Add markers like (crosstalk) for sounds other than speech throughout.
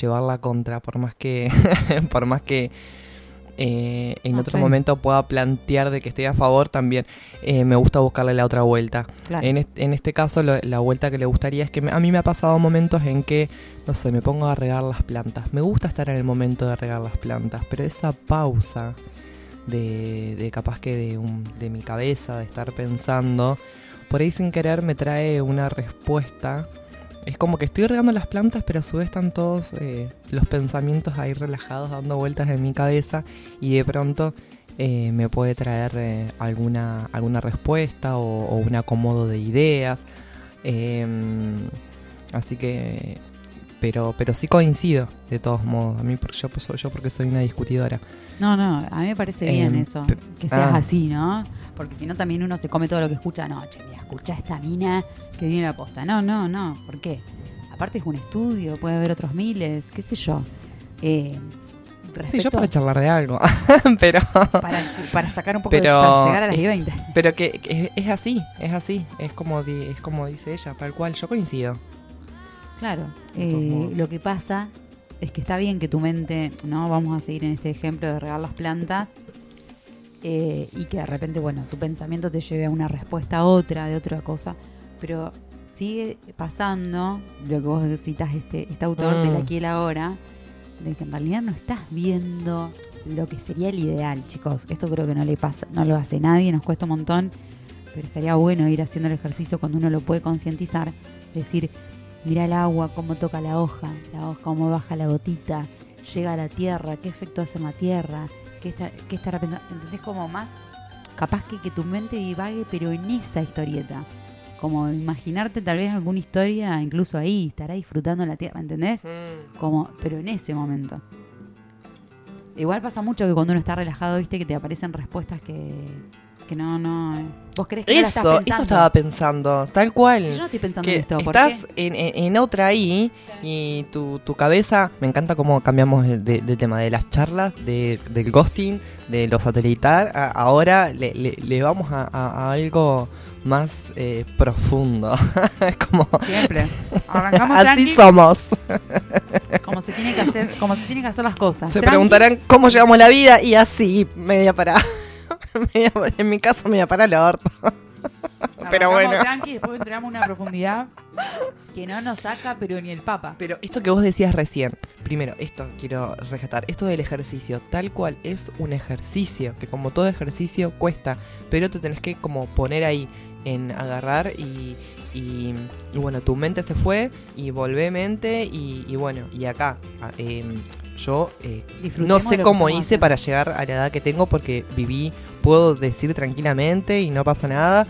llevar la contra, por más que, (laughs) por más que eh, en otro momento pueda plantear de que estoy a favor, también eh, me gusta buscarle la otra vuelta. Claro. En, este, en este caso, lo- la vuelta que le gustaría es que me- a mí me ha pasado momentos en que, no sé, me pongo a regar las plantas. Me gusta estar en el momento de regar las plantas, pero esa pausa de, de capaz que de, un- de mi cabeza, de estar pensando, por ahí sin querer me trae una respuesta. Es como que estoy regando las plantas, pero a su vez están todos eh, los pensamientos ahí relajados, dando vueltas en mi cabeza y de pronto eh, me puede traer eh, alguna, alguna respuesta o, o un acomodo de ideas. Em, así que, pero, pero sí coincido de todos modos. A mí, porque yo, yo porque soy una discutidora. No, no, a mí me parece bien Em, eso, que seas ah. así, ¿no? Porque si no también uno se come todo lo que escucha. No, che, mira, escucha esta mina que viene la posta. No, no, no, ¿por qué? Aparte es un estudio, puede haber otros miles, qué sé yo. Eh, Sí, yo para charlar de algo. (laughs) pero, para, para sacar un poco Pero de, para llegar a las es- 20. pero que, que es, es así, es así. Es como, di- es como dice ella, tal cual. Yo coincido. Claro, eh, lo que pasa es que está bien que tu mente, ¿no? Vamos a seguir en este ejemplo de regar las plantas eh, y que de repente, bueno, tu pensamiento te lleve a una respuesta a otra, de otra cosa, pero sigue pasando lo que vos citas este, este autor Mm. del aquí y el ahora, de que en realidad no estás viendo lo que sería el ideal, chicos. Esto creo que no le pasa, no lo hace nadie, nos cuesta un montón, pero estaría bueno ir haciendo el ejercicio cuando uno lo puede concientizar, decir, mira el agua, cómo toca la hoja, la hoja, cómo baja la gotita, llega a la tierra, qué efecto hace en la tierra, qué, está, qué estará pensando, ¿entendés? Como más capaz que, que tu mente divague, pero en esa historieta. Como imaginarte tal vez alguna historia, incluso ahí, estará disfrutando la tierra, ¿entendés? Como, pero en ese momento. Igual pasa mucho que cuando uno está relajado, viste, que te aparecen respuestas que, que no, no. eh, Vos crees que no la estás Eso, pensando. eso estaba pensando, tal cual. Si yo no estoy pensando que en esto, ¿por estás qué? en, en- en otra ahí y tu, tu cabeza, me encanta cómo cambiamos el de, de tema de las charlas, de, del ghosting, de lo satelital, a- ahora le, le- le vamos a, a- a algo más eh, profundo. (laughs) como, Siempre. (laughs) Arrancamos así tranqui, somos. como se tiene que hacer, como se tienen que hacer las cosas. Se Tranqui, preguntarán cómo llevamos la vida y así, media para... (laughs) en mi caso, media para el orto. pero bueno. tranqui, después entramos en una profundidad que no nos saca, pero ni el papa. Pero esto que vos decías recién, primero, esto quiero rescatar, esto del ejercicio, tal cual es un ejercicio, que como todo ejercicio cuesta, pero te tenés que como poner ahí en agarrar y, y, y bueno, tu mente se fue y volvé mente y, y bueno, y acá, em, yo eh, no sé cómo hice para llegar a la edad que tengo porque viví, puedo decir tranquilamente y no pasa nada,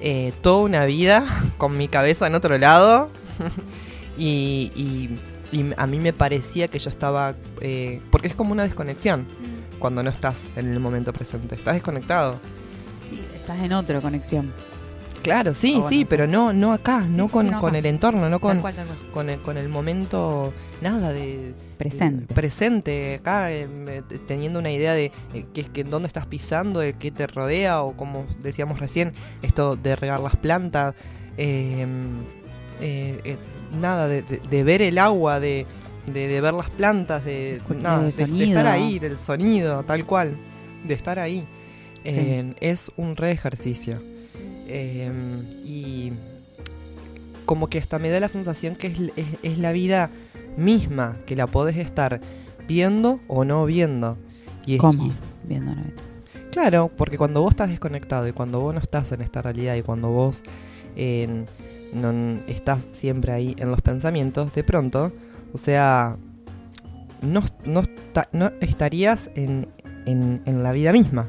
eh, toda una vida (laughs) con mi cabeza en otro lado. (laughs) Y, y- y a mí me parecía que yo estaba, eh, porque es como una desconexión Mm, cuando no estás en el momento presente, estás desconectado. Sí, estás en otra conexión. Claro, sí, Ah, bueno, sí, pero no, no acá, Sí, no con, no con el entorno, no Tal con, cual, tal cual. con, el, con el momento, nada de, Presente. presente. Acá eh, teniendo una idea de eh, qué es que dónde estás pisando de qué te rodea o como decíamos recién esto de regar las plantas eh, eh, eh, nada de, de- de ver el agua de, de- ver las plantas de, nada, de estar ahí del sonido tal cual de estar ahí. Es un re ejercicio Eh, y como que hasta me da la sensación que es, es- es la vida misma, que la podés estar viendo o no viendo. Y, ¿Cómo? y- Viendo una vez. claro, porque cuando vos estás desconectado y cuando vos no estás en esta realidad y cuando vos eh, no, estás siempre ahí en los pensamientos, de pronto, o sea, no, no, esta- no estarías en, en- en la vida misma.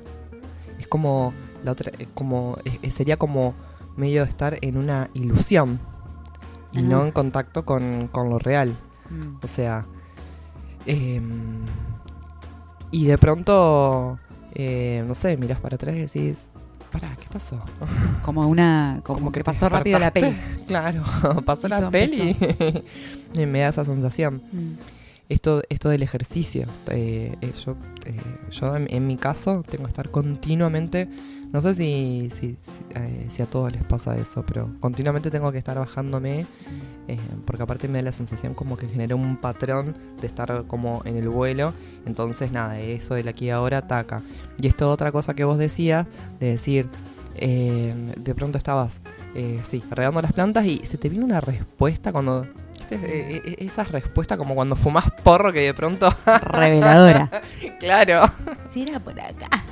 Es como la otra, eh, como es- es- sería como medio de estar en una ilusión y Ajá. no en contacto con, con lo real. Mm. O sea, em, y de pronto, eh, no sé, miras para atrás y decís, pará, ¿qué pasó? (laughs) Como una. Como, Como que, pasó rápido la peli. (laughs) Claro, (laughs) pasó la peli y me da esa sensación. Mm. Esto, esto del ejercicio, eh, eh, yo, eh, yo en, en mi caso tengo que estar continuamente No sé si, si, si, eh, si a todos les pasa eso, pero continuamente tengo que estar bajándome eh, porque aparte me da la sensación como que generé un patrón de estar como en el vuelo. Entonces, nada, eso del aquí y ahora ataca. Y esto otra cosa que vos decías, de decir, eh, de pronto estabas, sí, regando las plantas y se te viene una respuesta cuando... esa respuesta como cuando fumas porro que de pronto... Reveladora. (laughs) claro, Si era por acá.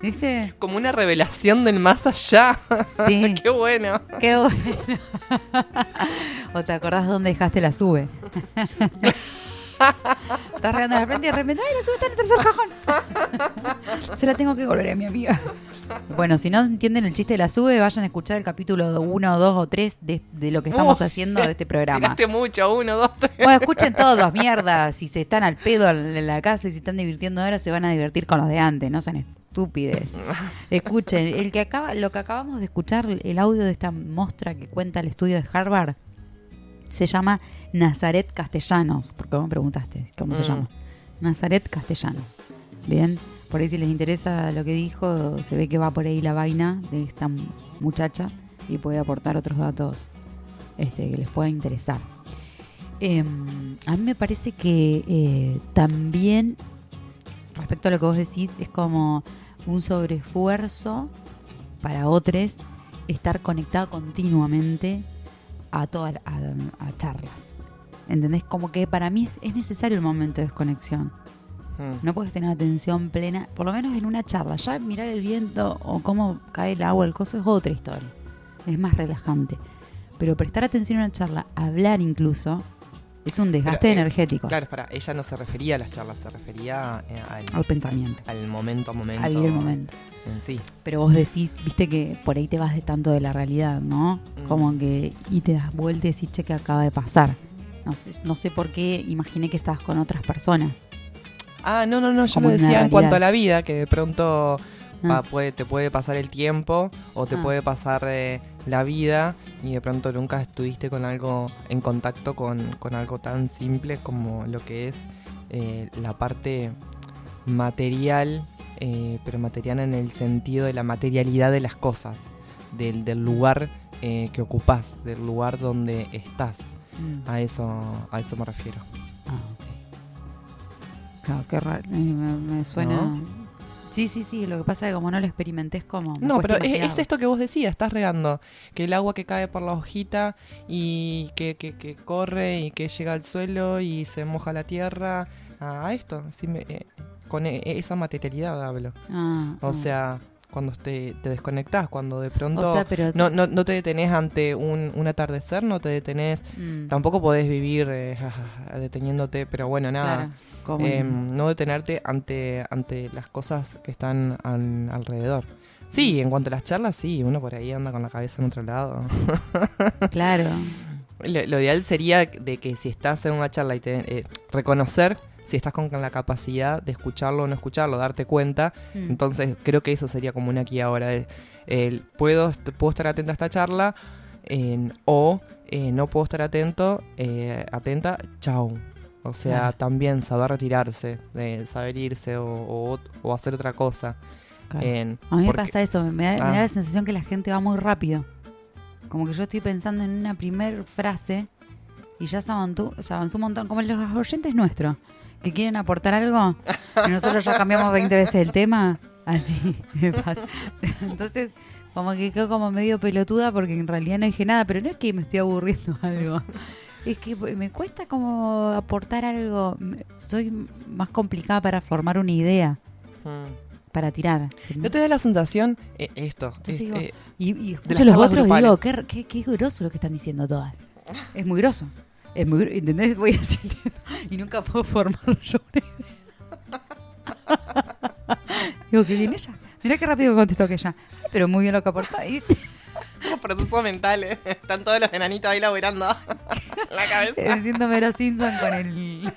¿Viste? como una revelación del más allá. Sí. (laughs) Qué bueno. Qué bueno. ¿O te acordás dónde dejaste la sube? Estás regando la frente y de repente, ¡ay, la sube está en el tercer cajón! Se la tengo que volver a mi amiga. Bueno, si no entienden el chiste de la sube, vayan a escuchar el capítulo 1, 2 o 3 de, de lo que estamos Uy, haciendo de este programa. Tiraste mucho, uno, dos, tres. Bueno, escuchen todos, mierda. Si se están al pedo en la casa y se están divirtiendo ahora, se van a divertir con los de antes, no sean Escuchen, el que acaba, lo que acabamos de escuchar, el audio de esta mostra que cuenta el estudio de Harvard, se llama Nazaret Castellanos, porque vos me preguntaste cómo se Mm. llama. Nazaret Castellanos. Bien, por ahí si les interesa lo que dijo, se ve que va por ahí la vaina de esta muchacha y puede aportar otros datos este, que les pueda interesar. Eh, a mí me parece que eh, también, respecto a lo que vos decís, es como un sobreesfuerzo para otros estar conectado continuamente a todas a, a charlas. ¿Entendés? Como que para mí es, es necesario el momento de desconexión. Mm. No puedes tener atención plena, por lo menos en una charla. Ya mirar el viento o cómo cae el agua, el coso es otra historia. Es más relajante. Pero prestar atención a una charla, hablar incluso, es un desgaste Pero, eh, energético Claro, para, ella no se refería a las charlas, se refería eh, al, al pensamiento, al momento a momento. a vivir el momento. En sí. Pero vos decís, viste que por ahí te vas de tanto de la realidad, ¿no? Mm. Como que y te das vuelta y decís, che, que acaba de pasar. No sé, no sé por qué imaginé que estabas con otras personas. Ah, no, no, no, yo Como lo decía en cuanto a la vida, que de pronto. Va, puede, te puede pasar el tiempo o te Ah. puede pasar eh, la vida y de pronto nunca estuviste con algo en contacto con, con algo tan simple como lo que es eh, la parte material, eh, pero material en el sentido de la materialidad de las cosas, del, del lugar que ocupás, del lugar donde estás. Mm. A eso, a eso me refiero. Ah, ok. Claro, qué raro. Me, me suena. ¿No? Sí, sí, sí. Lo que pasa es que como no lo experimenté es como. No, pero es, esto que vos decías, estás regando, que el agua que cae por la hojita y que, que, que corre y que llega al suelo y se moja la tierra, a esto, sí me- eh, con e- esa materialidad hablo. Ah, O ah. sea, cuando te, te desconectás, cuando de pronto O sea, pero. no, no, no te detenés ante un, un atardecer, no te detenés, Mm, tampoco podés vivir eh, deteniéndote, pero bueno, nada. claro, Em, no detenerte ante, ante las cosas que están al- alrededor. Sí, en cuanto a las charlas, sí, uno por ahí anda con la cabeza en otro lado. (laughs) claro. Lo, lo ideal sería de que si estás en una charla y te, eh, reconocer si estás con la capacidad de escucharlo o no escucharlo, darte cuenta. Mm. Entonces creo que eso sería como una aquí ahora. el, puedo, puedo estar atenta a esta charla en- o eh, no puedo estar atento, eh, atenta, chau. O sea, también saber retirarse, de saber irse o, o- o hacer otra cosa. Claro. En- A mí me pasa eso, me da, me da Ah. la sensación que la gente va muy rápido. Como que yo estoy pensando en una primer frase y ya se avanzó, se avanzó un montón, como los oyentes nuestros, que quieren aportar algo y nosotros ya cambiamos 20 veces el tema. Así (laughs) me pasa. Entonces, como que quedo como medio pelotuda porque en realidad no dije nada, pero no es que me estoy aburriendo (laughs) algo. Es que me cuesta como aportar algo. Soy más complicada para formar una idea, Mm. para tirar. ¿No te da la sensación, eh, esto, es- sigo- eh, Y, y las escucho los otros y digo, qué, qué, qué groso lo que están diciendo todas. Es muy groso. Es muy gro- ¿Entendés? Voy sintiendo. (laughs) Y nunca puedo una (laughs) idea. Digo, qué bien ella. Mirá qué rápido contestó que ella. Ay, pero muy bien lo que aporta. (laughs) Procesos mentales. Están todos los enanitos ahí laburando la cabeza. siento Mero Simpson con el,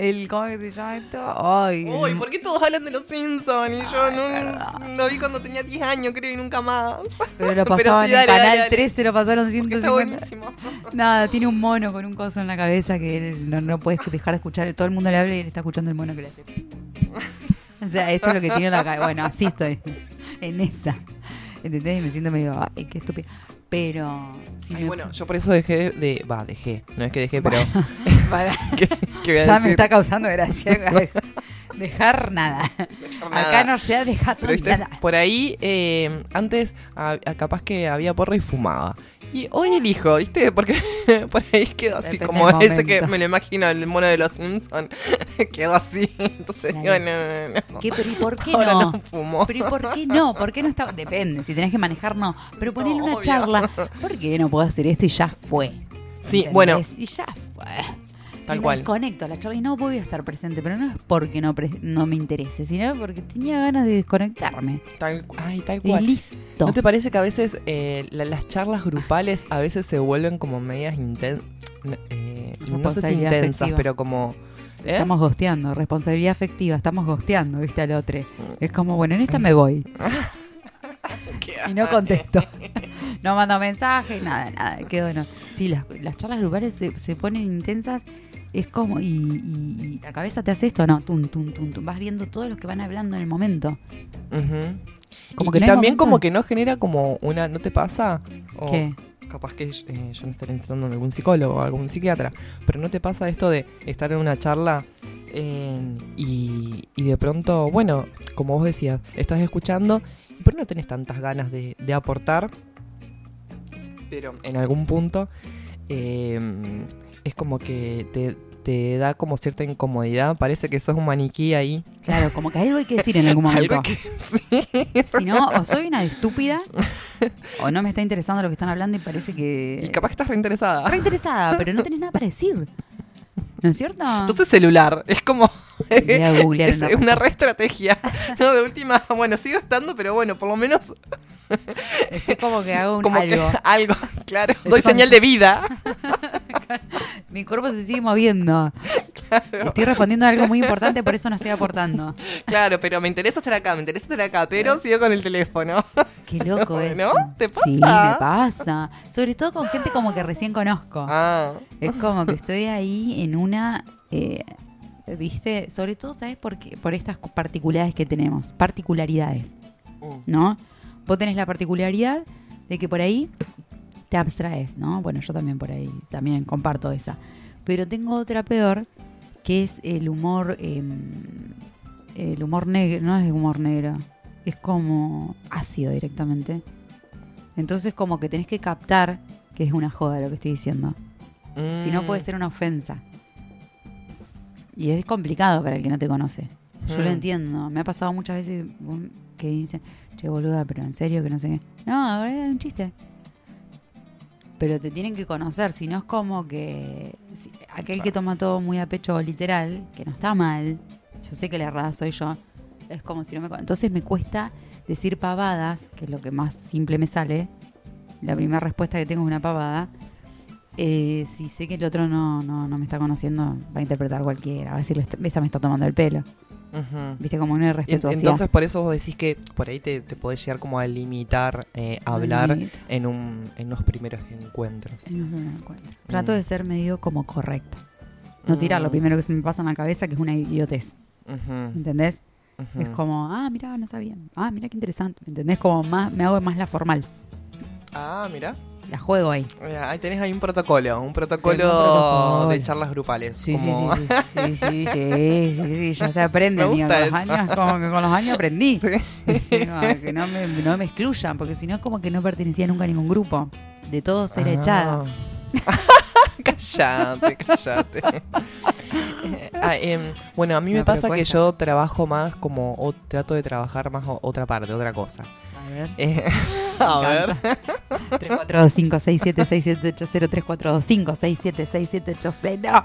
el. ¿Cómo se llama esto? Ay, Uy, ¿por qué todos hablan de los Simpsons? Y yo no, lo vi cuando tenía 10 años, creo, y nunca más. Pero lo (laughs) Pero pasaban en dale, Canal dale, dale. 13, lo pasaron Porque 150. está buenísimo. (laughs) Nada, tiene un mono con un coso en la cabeza que él no, no puede dejar de escuchar. Todo el mundo le habla y él está escuchando el mono que le hace. O sea, eso es lo que tiene en la cabeza. Bueno, así estoy. en esa. ¿Entendés? Y me siento medio, ay, qué estúpida. Pero. Si Ay, me- bueno, yo por eso dejé de. Va, dejé. No es que dejé, pero. (laughs) (laughs) para- ¿Qué, qué voy a ya decir? me está causando gracia. (laughs) Dejar nada. Nada. Acá no se ha dejado Pero nada. por ahí, eh, antes a- a- capaz que había porra y fumaba. Y hoy elijo, ¿viste? Porque (laughs) por ahí quedó así, Depende como ese que me lo imagino, el mono de los Simpsons. (laughs) quedó así. Entonces, digo, no, no, no. ¿Qué, pero ¿y por qué Ahora no? fumo. Pero ¿y por qué no? ¿Por qué no está? Depende, si tenés que manejar, no. Pero ponerle una obvio. charla. (laughs) ¿Por qué no puedo hacer esto y ya fue? Sí, ¿Entendés? bueno, Y ya fue. Tal cual. Me conecto a la charla y no voy a estar presente, pero no es porque no, pre- no me interese, sino porque tenía ganas de desconectarme. Tal, ay, tal Y cual. listo. ¿No te parece que a veces eh, la- las charlas grupales a veces se vuelven como medias intensas? no sé si intensas, afectiva. pero como... ¿eh? Estamos gosteando, responsabilidad afectiva, estamos gosteando, viste al otro. Es como, bueno, en esta me voy. (laughs) ¿Qué Y no contesto. (laughs) no mando mensajes, nada, nada. Quedo no. Sí, las, las charlas grupales se, se ponen intensas. Es como, y, y- y la cabeza te hace esto, no, tum, tum, tum, tum. Vas viendo todos los que van hablando en el momento. Ujú. Como y, que y no hay también como que no genera como una... ¿No te pasa? O ¿Qué? Capaz que eh, yo no estaré necesitando algún psicólogo o algún psiquiatra, pero ¿no te pasa esto de estar en una charla eh, y, y de pronto, bueno, como vos decías, estás escuchando, pero no tenés tantas ganas de, de aportar, pero en algún punto eh, es como que te, te da como cierta incomodidad, parece que sos un maniquí ahí. Claro, como que algo hay que decir en algún (laughs) momento. Algo que sí. Si no, o soy una estúpida, o no me está interesando lo que están hablando y parece que. Y capaz que estás reinteresada. Re interesada, pero no tenés nada para decir. ¿No es cierto? Entonces celular, es como... (laughs) Es una una re estrategia. No, de última, bueno, sigo estando, pero bueno, por lo menos (laughs) Es como que hago un como algo. que algo, (laughs) claro, Estoy doy señal de vida. (laughs) Mi cuerpo se sigue moviendo. Estoy respondiendo a algo muy importante, por eso no estoy aportando. Claro, pero me interesa estar acá, me interesa estar acá, pero sigo con el teléfono. Qué loco es. ¿No? ¿Te pasa? Sí, me pasa. Sobre todo con gente como que recién conozco. Ah, Es como que estoy ahí en una. eh, ¿Viste? Sobre todo, ¿sabes por qué? Por estas particularidades que tenemos. Particularidades, mm, ¿no? Vos tenés la particularidad de que por ahí te abstraes, ¿no? Bueno, yo también por ahí también comparto esa. Pero tengo otra peor, que es el humor. eh, el humor negro. No es humor negro. Es como ácido directamente. Entonces, como que tenés que captar que es una joda lo que estoy diciendo. Si no, mm, puede ser una ofensa. Y es complicado para el que no te conoce. Yo lo mm. entiendo. Me ha pasado muchas veces que dicen, che, boluda, pero en serio que no sé qué. No, era un chiste. Pero te tienen que conocer, si no es como que si- aquel que toma todo muy a pecho literal, que no está mal, yo sé que la errada soy yo, es como si no me... Entonces me cuesta decir pavadas, que es lo que más simple me sale. La primera respuesta que tengo es una pavada. Eh, si sé que el otro no, no, no me está conociendo, va a interpretar cualquiera. Va a decirle, esta me está tomando el pelo. Viste, como una en- irrespetuosidad. Entonces por eso vos decís que por ahí te, te podés llegar como a limitar eh, a hablar en, un, en unos primeros encuentros. Sí, no me lo encuentro. Trato Mm. de ser medio como correcta. No tirar lo Mm, primero que se me pasa en la cabeza, que es una idiotez. ¿Entendés? Es como, ah, mira, no sabían. Ah, mira qué interesante. ¿Me entendés? Como más, me hago más la formal. Ah, mira. La juego ahí. Ahí tenés ahí un protocolo, un protocolo, protocolo. de charlas grupales. Sí, como- (laughs) sí, sí, sí, sí, sí, ya se aprende. Me con los años, como que con los años aprendí. (laughs) Digo, que no me, no me excluyan, porque si no es como que no pertenecía nunca a ningún grupo. De todo ser Ah. echada. (laughs) callate, callate. Eh, ah, em, bueno, a mí No, me pasa que yo trabajo más como, o trato de trabajar más o- otra parte, otra cosa. A ver. Eh, (laughs) a ver. 3425676780 3425676780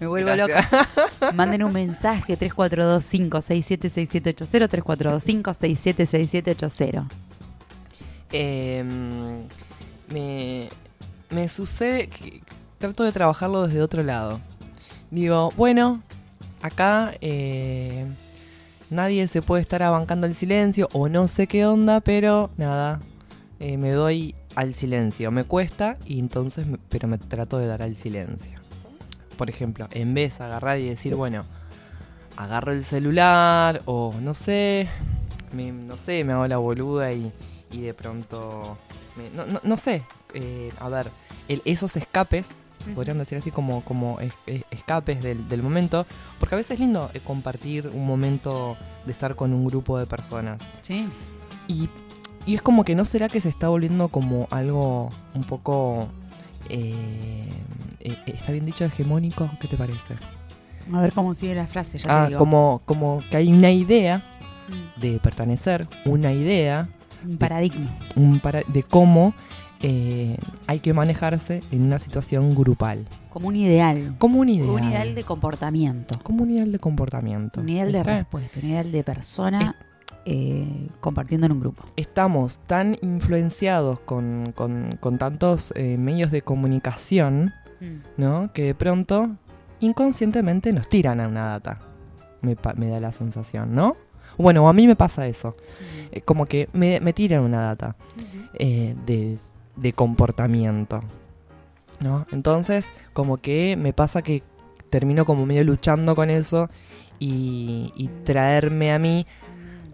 Me vuelvo Gracias. loca. (laughs) Manden un mensaje 3425676780 3425676780 Em, me, me sucede que trato de trabajarlo desde otro lado. Digo, bueno, acá eh, nadie se puede estar abancando el silencio o no sé qué onda, pero nada, eh, me doy al silencio. Me cuesta y entonces, me- pero me trato de dar al silencio. Por ejemplo, en vez de agarrar y decir, bueno, agarro el celular o no sé, me- no sé, me hago la boluda y, y de pronto, me- no, no- no sé, eh, a ver, el- esos escapes, se podrían decir así como, como es- es- escapes del, del momento, porque a veces es lindo eh, compartir un momento de estar con un grupo de personas. Sí. Y, y es como que no será que se está volviendo como algo un poco... eh, eh, ¿Está bien dicho hegemónico? ¿Qué te parece? A ver cómo sigue la frase. Ya te Ah, digo. como, como que hay una idea Mm, de pertenecer, una idea Un paradigma. un para- de cómo eh, hay que manejarse en una situación grupal. Como un ideal. Como un ideal. Un ideal de comportamiento. Como un ideal de comportamiento. Un ideal de respuesta. Un ideal de persona eh, compartiendo en un grupo. Estamos tan influenciados con, con- con tantos eh, medios de comunicación, Mm. ¿no? Que de pronto, inconscientemente, nos tiran a una data. Me, me da la sensación, ¿no? Bueno, a mí me pasa eso. Eh, como que me, me tiran una data. eh, de, de comportamiento. ¿No? Entonces, como que me pasa que termino como medio luchando con eso y, y traerme a mí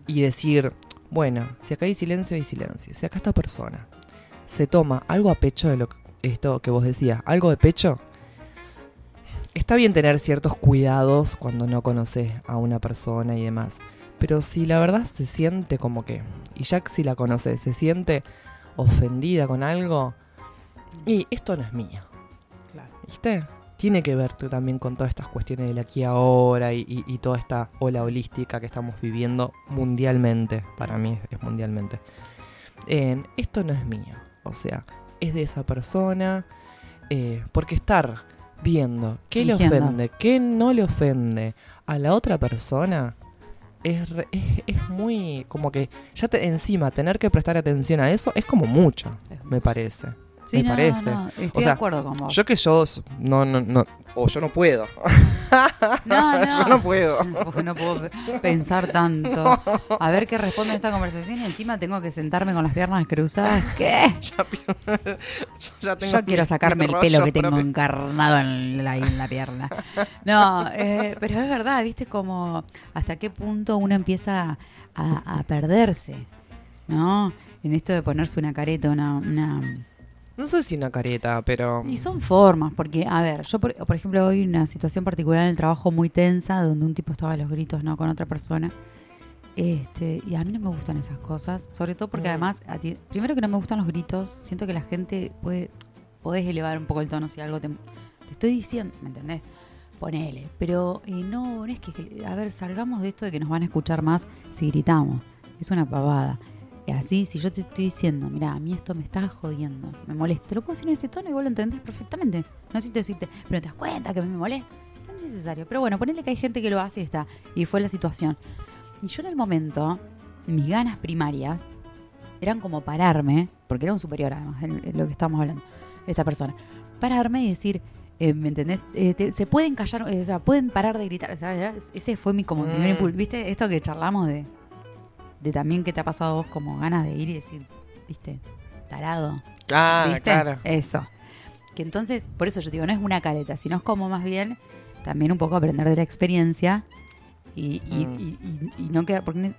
y decir, bueno, si acá hay silencio, hay silencio. Si acá esta persona se toma algo a pecho de lo que- esto que vos decías, algo de pecho, está bien tener ciertos cuidados cuando no conoces a una persona y demás. Pero si la verdad se siente como que, y ya que si la conoces, se siente ofendida con algo, y esto no es mío, Claro. ¿viste? Tiene que ver también con todas estas cuestiones del aquí ahora y, y- y toda esta ola holística que estamos viviendo mundialmente. Para mí es, mundialmente. En, esto no es mío. O sea, es de esa persona. eh, porque estar viendo qué le ofende, qué no le ofende a la otra persona es, re- (laughs) es, es muy como que ya te, encima tener que prestar atención a eso es como mucho, me parece. Sí, me no, parece. no, estoy O sea, de acuerdo con vos. Yo que yo no, no, no, o yo no puedo. (laughs) (laughs) no, no. yo (laughs) no puedo. No puedo pensar tanto. A ver qué responde esta conversación y encima tengo que sentarme con las piernas cruzadas. ¿Qué? Ya yo ya tengo Yo quiero sacarme el pelo que tengo propio. encarnado en la, en la pierna. No, eh, pero es verdad, ¿viste? Como hasta qué punto uno empieza a, a perderse, ¿no? En esto de ponerse una careta, una... una... No sé si una careta, pero. Y son formas, porque, a ver, yo por, por ejemplo hoy una situación particular en el trabajo muy tensa, donde un tipo estaba a los gritos, ¿no? Con otra persona. Este, y a mí no me gustan esas cosas, sobre todo porque Mm. además, a ti- primero que no me gustan los gritos, siento que la gente puede, podés elevar un poco el tono si algo te, te estoy diciendo, ¿me entendés? Ponele, pero eh, no, no es que, que- a ver, salgamos de esto de que nos van a escuchar más si gritamos, es una pavada. Y así, si yo te estoy diciendo, mira, a mí esto me está jodiendo, me molesta, te lo puedo decir en este tono y vos lo entendés perfectamente. No necesito decirte, pero te das cuenta que a mí me molesta. No es necesario. Pero bueno, ponele que hay gente que lo hace y está. Y fue la situación. Y yo en el momento, mis ganas primarias eran como pararme, porque era un superior además, en, lo que estábamos hablando, esta persona. Pararme y decir, eh, ¿me entendés? Eh, te- se pueden callar, eh, o sea, pueden parar de gritar. Ese fue mi como mi primer Mm. impulso. ¿Viste? Esto que charlamos de, de también que te ha pasado a vos como ganas de ir y decir, ¿viste? Tarado. Ah, ¿Viste? claro. Eso. Que entonces, por eso yo digo, no es una careta, sino es como más bien también un poco aprender de la experiencia y, y- Mm. y- y- y no quedar. Porque,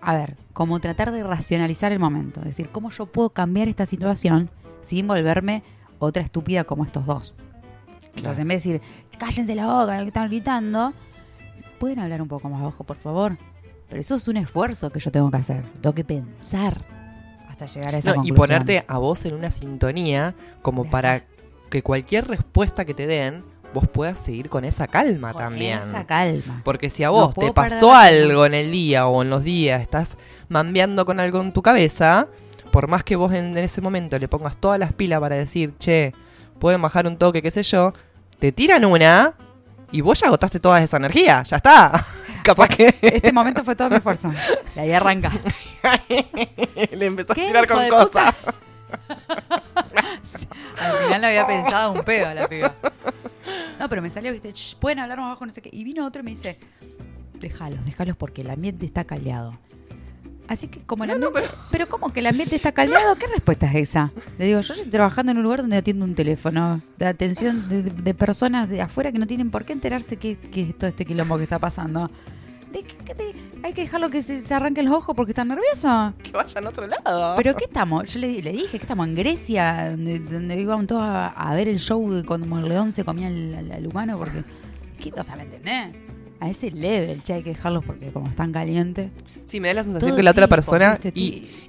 a ver, como tratar de racionalizar el momento. Es decir, ¿cómo yo puedo cambiar esta situación sin volverme otra estúpida como estos dos? Entonces, en vez de decir, cállense la boca, que están gritando, ¿pueden hablar un poco más bajo, por favor? Pero eso es un esfuerzo que yo tengo que hacer. Tengo que pensar hasta llegar a esa No, y ponerte a vos en una sintonía como para que cualquier respuesta que te den, vos puedas seguir con esa calma Con también. Esa calma. Porque si a vos te pasó algo en el día o en los días, estás mambeando con algo en tu cabeza, por más que vos en, en ese momento le pongas todas las pilas para decir, che, pueden bajar un toque, qué sé yo, te tiran una y vos ya agotaste toda esa energía, ya está. (laughs) Capaz que Este momento fue todo mi esfuerzo. Y ahí arranca. (laughs) le empezás a ¿Qué tirar con cosas. (laughs) Al final no había pensado un pedo la piba. No, pero me salió, viste, "Shh, pueden hablar más bajo, no sé qué. Y vino otro y me dice, déjalos, déjalos porque el ambiente está caldeado. Así que como el No, no, ambiente... pero... ¿cómo que el ambiente está caldeado? ¿Qué respuesta es esa? Le digo, yo estoy trabajando en un lugar donde atiendo un teléfono de atención de personas de afuera que no tienen por qué enterarse que, que es todo este quilombo que está pasando. De- de- hay que dejarlo que se, se arranque los ojos porque está nervioso. Que vayan a otro lado. ¿Pero qué estamos? Yo le, le dije que estamos en Grecia, donde, donde íbamos todos a, a ver el show de cuando el león se comía al humano, porque. ¿Qué cosa me entendés? A ese level, che, hay que dejarlos porque como están calientes. Sí, me da la sensación que la otra persona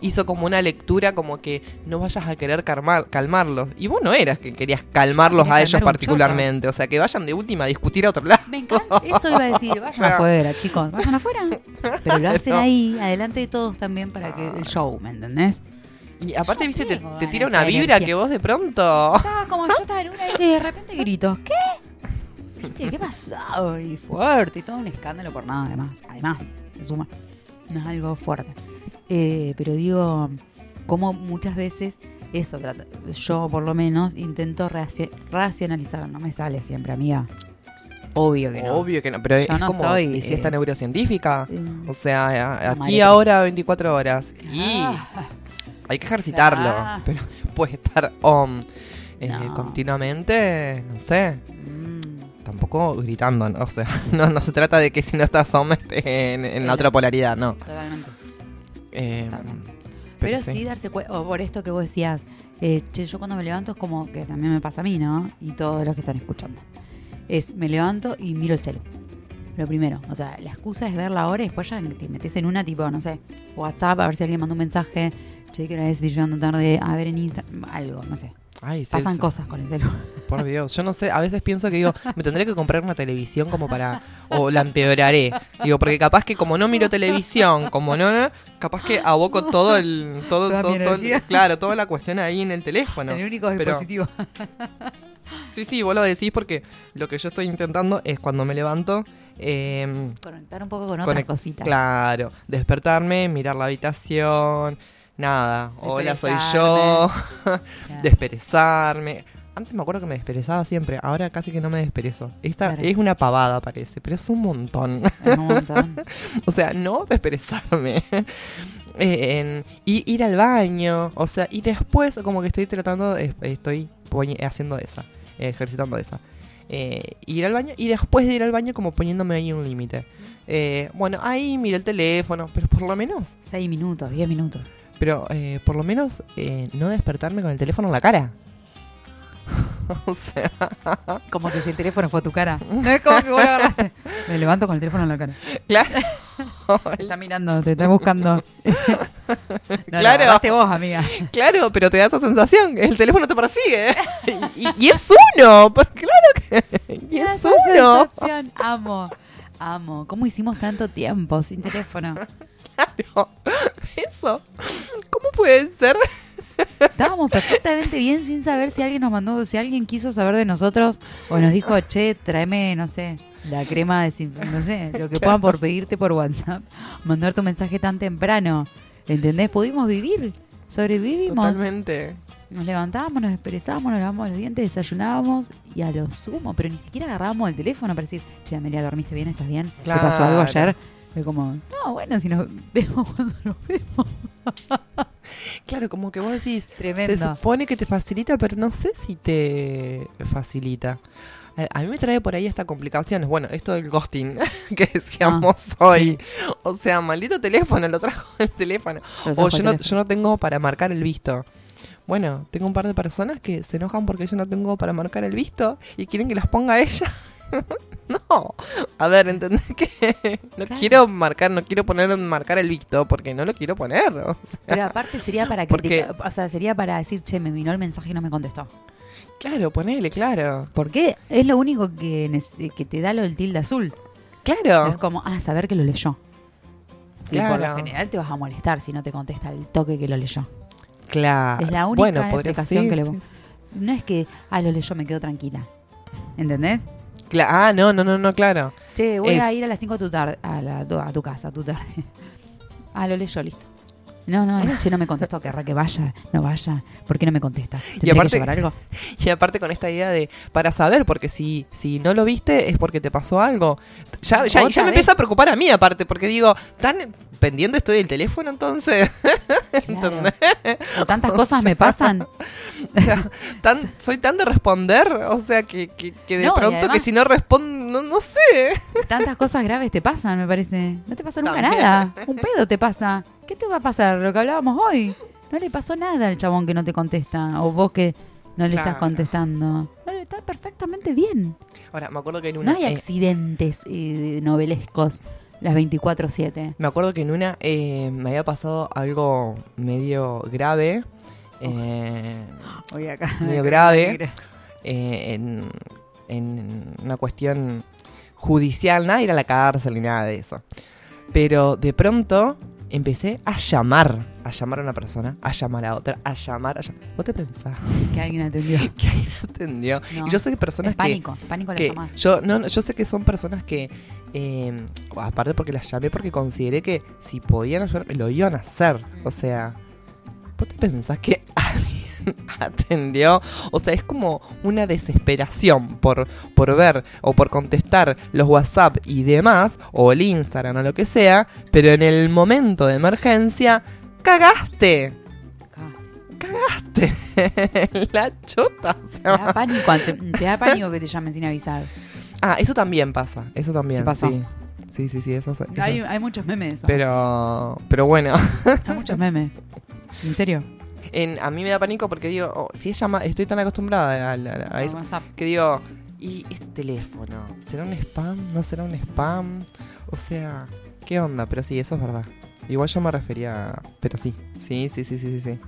hizo como una lectura como que no vayas a querer calmar, calmarlos. Y vos no eras que querías calmarlos Quería a ellos particularmente. O sea, que vayan de última a discutir a otro lado. Me encanta, eso iba a decir, vayan (laughs) afuera, chicos, vayan afuera. (laughs) Pero lo hacen No. ahí, adelante de todos también para que el show, ¿me entendés? Y aparte, Yo viste, te, tira una vibra energía. que vos de pronto. Estaba como yo estaba en una y de repente grito, ¿qué? ¿Viste? ¿Qué pasó? Y fuerte, y todo un escándalo por nada, además. Además, se suma. No es algo fuerte. Eh, pero digo, como muchas veces eso, trata- yo por lo menos intento racio- racionalizar, no me sale siempre, amiga. Obvio que no. Obvio que no, pero Yo es no como soy, de siesta eh, neurocientífica. Eh, O sea, aquí madre ahora 24 horas. Y ah, hay que ejercitarlo. Ah. Pero (laughs) puede estar on eh, No. continuamente, no sé. Tampoco gritando, ¿no? (laughs) o sea, no, no se trata de que si no estás estés en, en la otra polaridad, no. totalmente. Eh, Totalmente. pero, Pero, sí, darse cuenta, o por esto que vos decías, eh, che, yo cuando me levanto es como que también me pasa a mí, ¿no? Y todos los que están escuchando. Es, me levanto y miro el celu. Lo primero, o sea, la excusa es ver la hora y después ya te metes en una tipo, no sé, WhatsApp, a ver si alguien manda un mensaje, che, que hora es, estoy llegando tarde, a ver en Instagram, algo, no sé. Ay, sí, Pasan sí, cosas con el celu. por Dios. Yo no sé, a veces pienso que digo, me tendré que comprar una televisión como para. O la empeoraré. Digo, porque capaz que como no miro televisión, como no, no, capaz que aboco todo el. Todo, Toda todo, mi todo el- claro, toda la cuestión ahí en el teléfono. el único pero- dispositivo. Sí, sí, vos lo decís porque lo que yo estoy intentando es cuando me levanto. em, Conectar un poco con otras cositas. Claro, despertarme, mirar la habitación, nada, hola soy yo, (laughs) desperezarme. Antes me acuerdo que me desperezaba siempre, ahora casi que no me desperezo. Esta Claro. es una pavada parece, pero es un montón. Es un montón. (laughs) o sea, no desperezarme. (laughs) En- y ir al baño, o sea, y después como que estoy tratando, estoy haciendo esa, ejercitando esa. Eh, ir al baño y después de ir al baño como poniéndome ahí un límite. Eh, bueno, ahí miro el teléfono, pero por lo menos, Seis minutos, diez minutos. Pero eh, por lo menos eh, no despertarme con el teléfono en la cara. (laughs) o sea, Como que si el teléfono fue a tu cara. No es como que vos lo agarraste. Me levanto con el teléfono en la cara. claro. Te (laughs) está mirando, te está buscando. (laughs) no, Claro. Lo agarraste vos, amiga. Claro, pero te da esa sensación, el teléfono te persigue. y, y- y es uno, porque claro que... Y es Esa uno. sensación, Amo, amo. ¿Cómo hicimos tanto tiempo sin teléfono? (laughs) Claro. Eso. ¿Cómo puede ser? Estábamos perfectamente bien sin saber si alguien nos mandó, si alguien quiso saber de nosotros o nos dijo, che, tráeme, no sé, la crema de no sé, lo que puedan por pedirte por WhatsApp, mandar tu mensaje tan temprano. ¿Entendés? Pudimos vivir, sobrevivimos. Totalmente. Nos levantábamos, nos desperezábamos, nos lavábamos los dientes, desayunábamos y a lo sumo, pero ni siquiera agarrábamos el teléfono para decir, che, Amelia, ¿dormiste bien? ¿Estás bien? ¿Te pasó algo ayer? Fue como, no, bueno, si nos vemos (laughs) cuando nos vemos. Claro, como que vos decís, Tremendo. se supone que te facilita, pero no sé si te facilita. A- mí me trae por ahí hasta complicaciones. Bueno, esto del ghosting (laughs) que decíamos Ah, hoy. O sea, maldito teléfono, lo trajo (laughs) el teléfono. O yo no, yo no tengo para marcar el visto. Bueno, tengo un par de personas que se enojan porque yo no tengo para marcar el visto y quieren que las ponga ella. (laughs) no. A ver, ¿entendés que (laughs) no Claro. quiero marcar, no quiero poner marcar el visto porque no lo quiero poner? o sea. Pero aparte sería para que (laughs) Porque- te- o sea, sería para decir, che, me vino el mensaje y no me contestó. claro, ponele, claro. Porque es lo único que, que te da lo del tilde azul. Es Claro. como, ah, saber que lo leyó. Y por Claro. lo general te vas a molestar si no te contesta el toque que lo leyó. Claro. Es la única bueno, explicación sí, que le sí, sí. No es que, ah, lo leyó, me quedo tranquila. ¿Entendés? Cla- ah, no, no, no, no, claro. Che, voy a ir a las 5 de tu tarde, a, la- a tu casa, a tu tarde. (laughs) Ah, lo leyó, listo. No, no, era, che, no me contestó, querrá que vaya, no vaya. ¿Por qué no me contesta? ¿Tendré aparte- que algo? (laughs) Y aparte con esta idea de, para saber, porque si, si no lo viste es porque te pasó algo. Ya, ya, me empieza a preocupar a mí aparte, porque digo, ¿tan pendiente estoy del teléfono entonces? (laughs) Claro. O tantas O cosas sea, me pasan. (laughs) O sea, tan, soy tan de responder, o sea, que, que, que de No, y pronto además- que si no respondo, no, no sé. Tantas cosas graves te pasan, me parece. No te pasa nunca También. nada. Un pedo te pasa. ¿Qué te va a pasar? Lo que hablábamos hoy. No le pasó nada al chabón que no te contesta. O vos que no le estás contestando. No, le está perfectamente bien. Ahora, me acuerdo que en una... No hay eh, accidentes eh, novelescos las 24-7. me acuerdo que en una eh, me había pasado algo medio grave. eh, Hoy acá. Medio grave. eh, en, en una cuestión judicial, nada de ir a la cárcel ni nada de eso. Pero de pronto empecé a llamar, a llamar a una persona, a llamar a otra, a llamar, a llamar. ¿Vos te pensás (laughs) Que alguien atendió. (laughs) que alguien atendió? No. Y yo sé que personas que, pánico. Pánico la yo no, no, yo sé que son personas que eh, aparte porque las llamé porque consideré que si podían ayudarme lo iban a hacer. O sea, ¿vos te pensás que (laughs) (laughs) atendió? O sea, es como una desesperación por, por ver o por contestar los WhatsApp y demás, o el Instagram o lo que sea, pero en el momento de emergencia, cagaste. Cagaste. (laughs) La chota. Te da pánico, te, te da pánico que te llamen sin avisar. Ah, eso también pasa, eso también. ¿Qué pasó? Sí, sí, sí, sí, eso, eso- Hay, hay muchos memes eso. Pero, pero bueno, Hay muchos memes. ¿En serio? En, a mí me da pánico porque digo, oh, si es llama, estoy tan acostumbrada a, a- a eso que digo, ¿y este teléfono? ¿Será un spam? ¿No será un spam? O sea, ¿qué onda? Pero sí, eso es verdad. Igual yo me refería, a- pero sí, sí, sí, sí, sí. sí.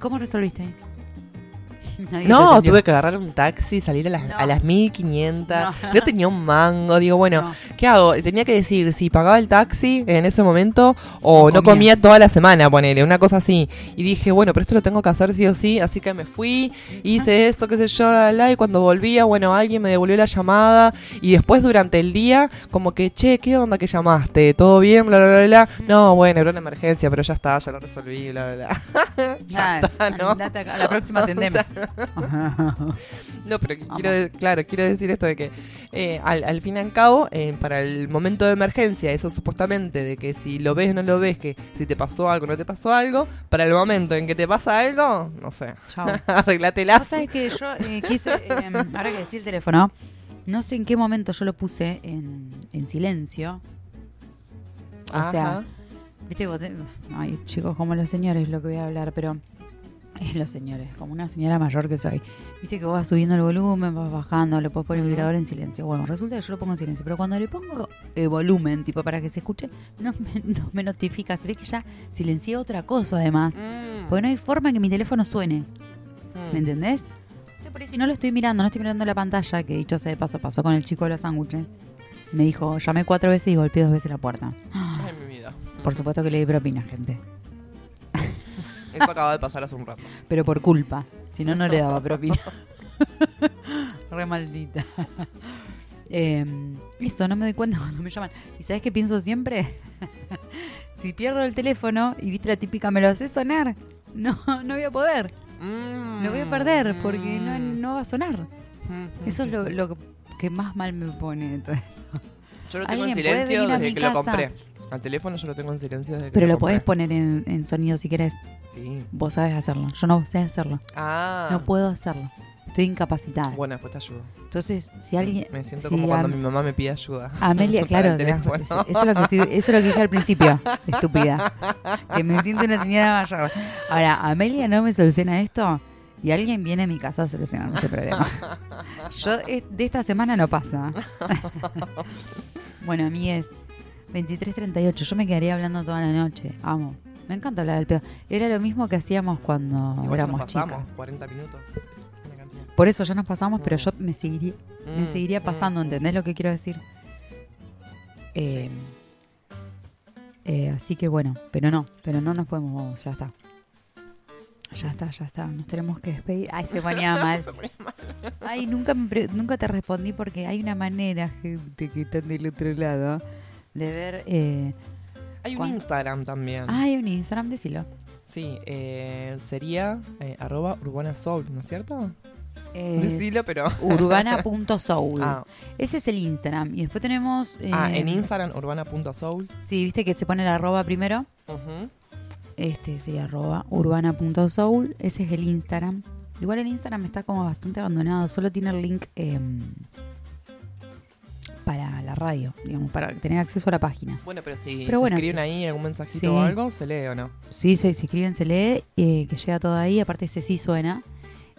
¿Cómo resolviste? (laughs) Nadie No, tuve que agarrar un taxi, salir a las, No. a las 1500. No. (laughs) No. tenía un mango. Digo, bueno, No. ¿qué hago? Tenía que decir si pagaba el taxi en ese momento o No comía. toda la semana, ponele, una cosa así. Y dije, bueno, pero esto lo tengo que hacer sí o sí. Así que me fui, hice eso, qué sé yo, la, y cuando volvía, bueno, alguien me devolvió la llamada. Y después durante el día, como que, che, ¿qué onda que llamaste? ¿Todo bien? Bla, bla, bla, bla. No, bueno, era una emergencia, pero ya está, ya lo resolví, bla, bla, bla. (laughs) ya está, ¿no? acá, la próxima atendeme. No, pero quiero, claro, quiero decir esto de que eh, al, al fin y al cabo, eh, para el momento de emergencia, eso supuestamente de que si lo ves o no lo ves, que si te pasó algo o no te pasó algo, para el momento en que te pasa algo, no sé. Vos (laughs) sabés que yo eh, quise, eh, ahora que decir el teléfono, no sé en qué momento yo lo puse en, en silencio. O sea. Viste, vos te- ay, chicos, como los señores lo que voy a hablar, pero (laughs) los señores, como una señora mayor que soy. Viste que vos vas subiendo el volumen, vas bajando, le puedes poner el vibrador en silencio. Bueno, resulta que yo lo pongo en silencio, pero cuando le pongo el volumen, tipo para que se escuche, no me, (laughs) no me notifica. Se ve que ya silencié otra cosa además. Mm, Porque no hay forma en que mi teléfono suene. mm. ¿Me entendés? Por ahí, si no lo estoy mirando, no estoy mirando la pantalla, que dicho sea de paso, pasó con el chico de los sándwiches. Me dijo, llamé cuatro veces y golpeé dos veces la puerta. Ay, mi (gasps) vida. Por supuesto que le di propina, gente. Eso acaba de pasar hace un rato. Pero por culpa. Si no, no le daba propina. (laughs) Re maldita. Eh, eso, no me doy cuenta cuando me llaman. ¿Y sabes qué pienso siempre? (laughs) si pierdo el teléfono y viste la típica, me lo haces sonar. No, no voy a poder. Mm, Lo voy a perder porque no, mm, no va a sonar. mm, Eso es lo, lo que más mal me pone. todo esto. Yo lo tengo en ¿Alguien puede silencio desde que lo compré. Al teléfono yo lo tengo en silencio desde que Pero lo, lo podés compré. poner en, en sonido si querés. Sí. Vos sabés hacerlo. Yo no sé hacerlo. Ah. No puedo hacerlo. Estoy incapacitada. Bueno, después te ayudo. Entonces, si alguien. Me siento si como cuando mi mamá me pide ayuda. (laughs) Amelia, (laughs) claro, eso, es lo que estoy- eso es lo que dije al principio, (laughs) estúpida. Que me siento una señora mayor. Ahora, Amelia no me soluciona esto y alguien viene a mi casa a solucionar este problema. Yo, de esta semana no pasa. Bueno, a mí es 23.38. Yo me quedaría hablando toda la noche. Amo. Me encanta hablar del pedo. Era lo mismo que hacíamos cuando Igual ya nos éramos pasamos, chicas. 40 minutos. Por eso ya nos pasamos, pero yo me seguiría, me Mm, seguiría mm, pasando, mm. ¿entendés lo que quiero decir? Eh, eh, así que bueno, pero no, pero no nos podemos, ya está. Ya está, ya está, nos tenemos que despedir. Ay, se ponía (laughs) mal. Se ponía mal. Ay, nunca, me nunca te respondí porque hay una manera, gente que está del otro lado, de ver... eh, Hay un. Instagram también. Ah, hay un Instagram, decilo. Sí, eh, sería eh, arroba urbana soul, ¿no es cierto? Es Decilo, pero... Urbana.soul. (laughs) Ah, Ese es el Instagram. Y después tenemos. ah, eh, en Instagram urbana.soul. Sí, viste que se pone la arroba primero. Este sería arroba urbana.soul. Ese es el Instagram. Igual el Instagram está como bastante abandonado. Solo tiene el link em, para la radio, digamos, para tener acceso a la página. Bueno, pero si Pero se bueno, escriben sí. ahí algún mensajito Sí. o algo, ¿se lee o no? Sí, sí, se escriben, se lee, eh, que llega todo ahí. Aparte, ese sí suena.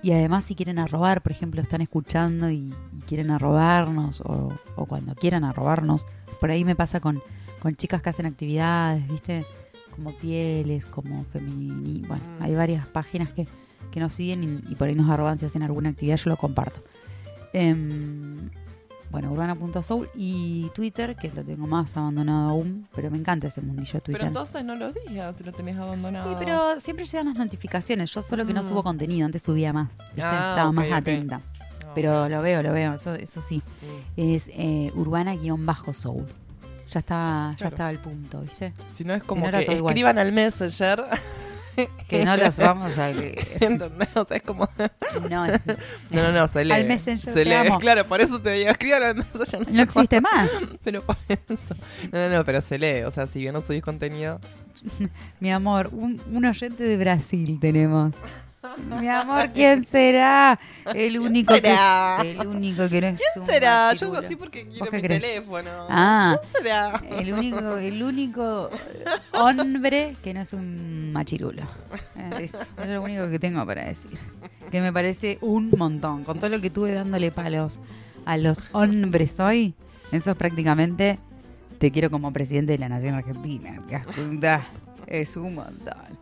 Y además, si quieren arrobar, por ejemplo, están escuchando y, y quieren arrobarnos, o, o cuando quieran arrobarnos, por ahí me pasa con, con chicas que hacen actividades, ¿viste? Como pieles, como femini. Bueno, Mm. hay varias páginas que, que nos siguen y, y por ahí nos arroban si hacen alguna actividad, yo lo comparto. Em, bueno, urbana.soul y Twitter, que lo tengo más abandonado aún, pero me encanta ese mundillo de Twitter. Pero entonces no lo digas si lo tenés abandonado. Sí, pero siempre llegan las notificaciones. Yo solo que no Mm. subo contenido. Antes subía más. ¿viste? Ah, Estaba más atenta. Ah, Pero lo veo, lo veo. Eso, eso sí. Mm. Es eh, urbana-soul. Ya estaba, ya estaba el punto, ¿viste? Si no es como no era que todo igual. escriban al Messenger, (laughs) Que no los vamos a... (laughs) ¿entendés? O sea, es como... no, (laughs) es- No, no, no, se lee. Al Messenger, Se lee, amo. claro, por eso te digo, escriban al Messenger. no existe más. (laughs) Pero por eso. No, no, no, pero se lee. O sea, si bien no subís contenido... Mi amor, un, un oyente de Brasil tenemos. Mi amor, ¿quién será? El único será? que el único que no es ¿Quién será? Yo machirulo. así porque quiero ¿Vos qué mi crees? teléfono. Ah, ¿Quién será? El único, el único hombre que no es un machirulo. Es, es lo único que tengo para decir. Que me parece un montón. Con todo lo que tuve dándole palos a los hombres hoy, eso es prácticamente te quiero como presidente de la Nación Argentina. ¿Te das cuenta? Es un montón.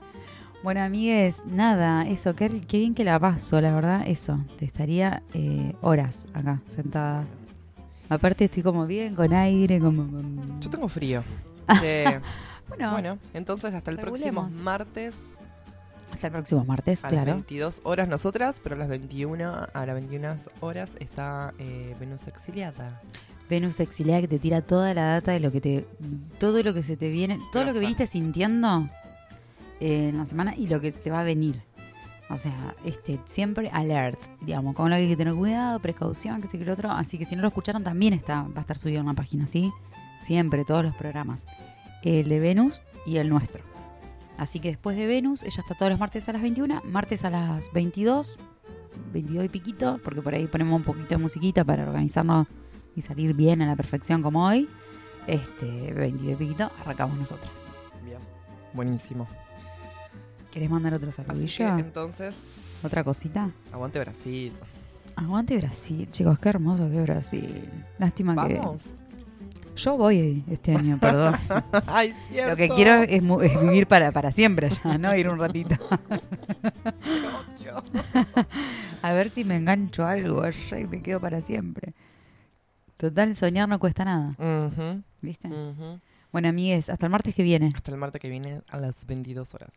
Bueno, amigues, nada, eso, qué, qué bien que la paso, la verdad, eso. Te estaría eh, horas acá, sentada. Aparte estoy como bien, con aire, como con... Yo tengo frío. (laughs) Che, Bueno, bueno, entonces hasta el próximo martes hasta el próximo martes, a las claro. 22 horas nosotras, pero a las 21 a las 21 horas está eh, Venus exiliada. Venus exiliada que te tira toda la data de lo que te... Todo lo que se te viene, todo lo que viniste sintiendo en la semana y lo que te va a venir. O sea, este, siempre alert, digamos, con lo que hay que tener cuidado, precaución, que sé que lo otro. Así que si no lo escucharon, también está, va a estar subido en la página, ¿sí? Siempre, todos los programas. El de Venus y el nuestro. Así que después de Venus, ella está todos los martes a las 21, martes a las 22, 22 y piquito, porque por ahí ponemos un poquito de musiquita para organizarnos y salir bien a la perfección como hoy. Este, 22 y piquito, arrancamos nosotras. Bien. Buenísimo. ¿Querés mandar otro Así saludillo? que entonces, ¿Otra cosita? aguante Brasil. Aguante Brasil, chicos, qué hermoso que es Brasil. Lástima que... Vamos. Yo voy este año, perdón. (laughs) Ay, cierto. Lo que quiero es, es vivir para, para siempre ya, ¿no? Ir un ratito. (laughs) A ver si me engancho algo allá y me quedo para siempre. Total, soñar no cuesta nada, ¿viste? Bueno, amigues, hasta el martes que viene. Hasta el martes que viene a las 22 horas.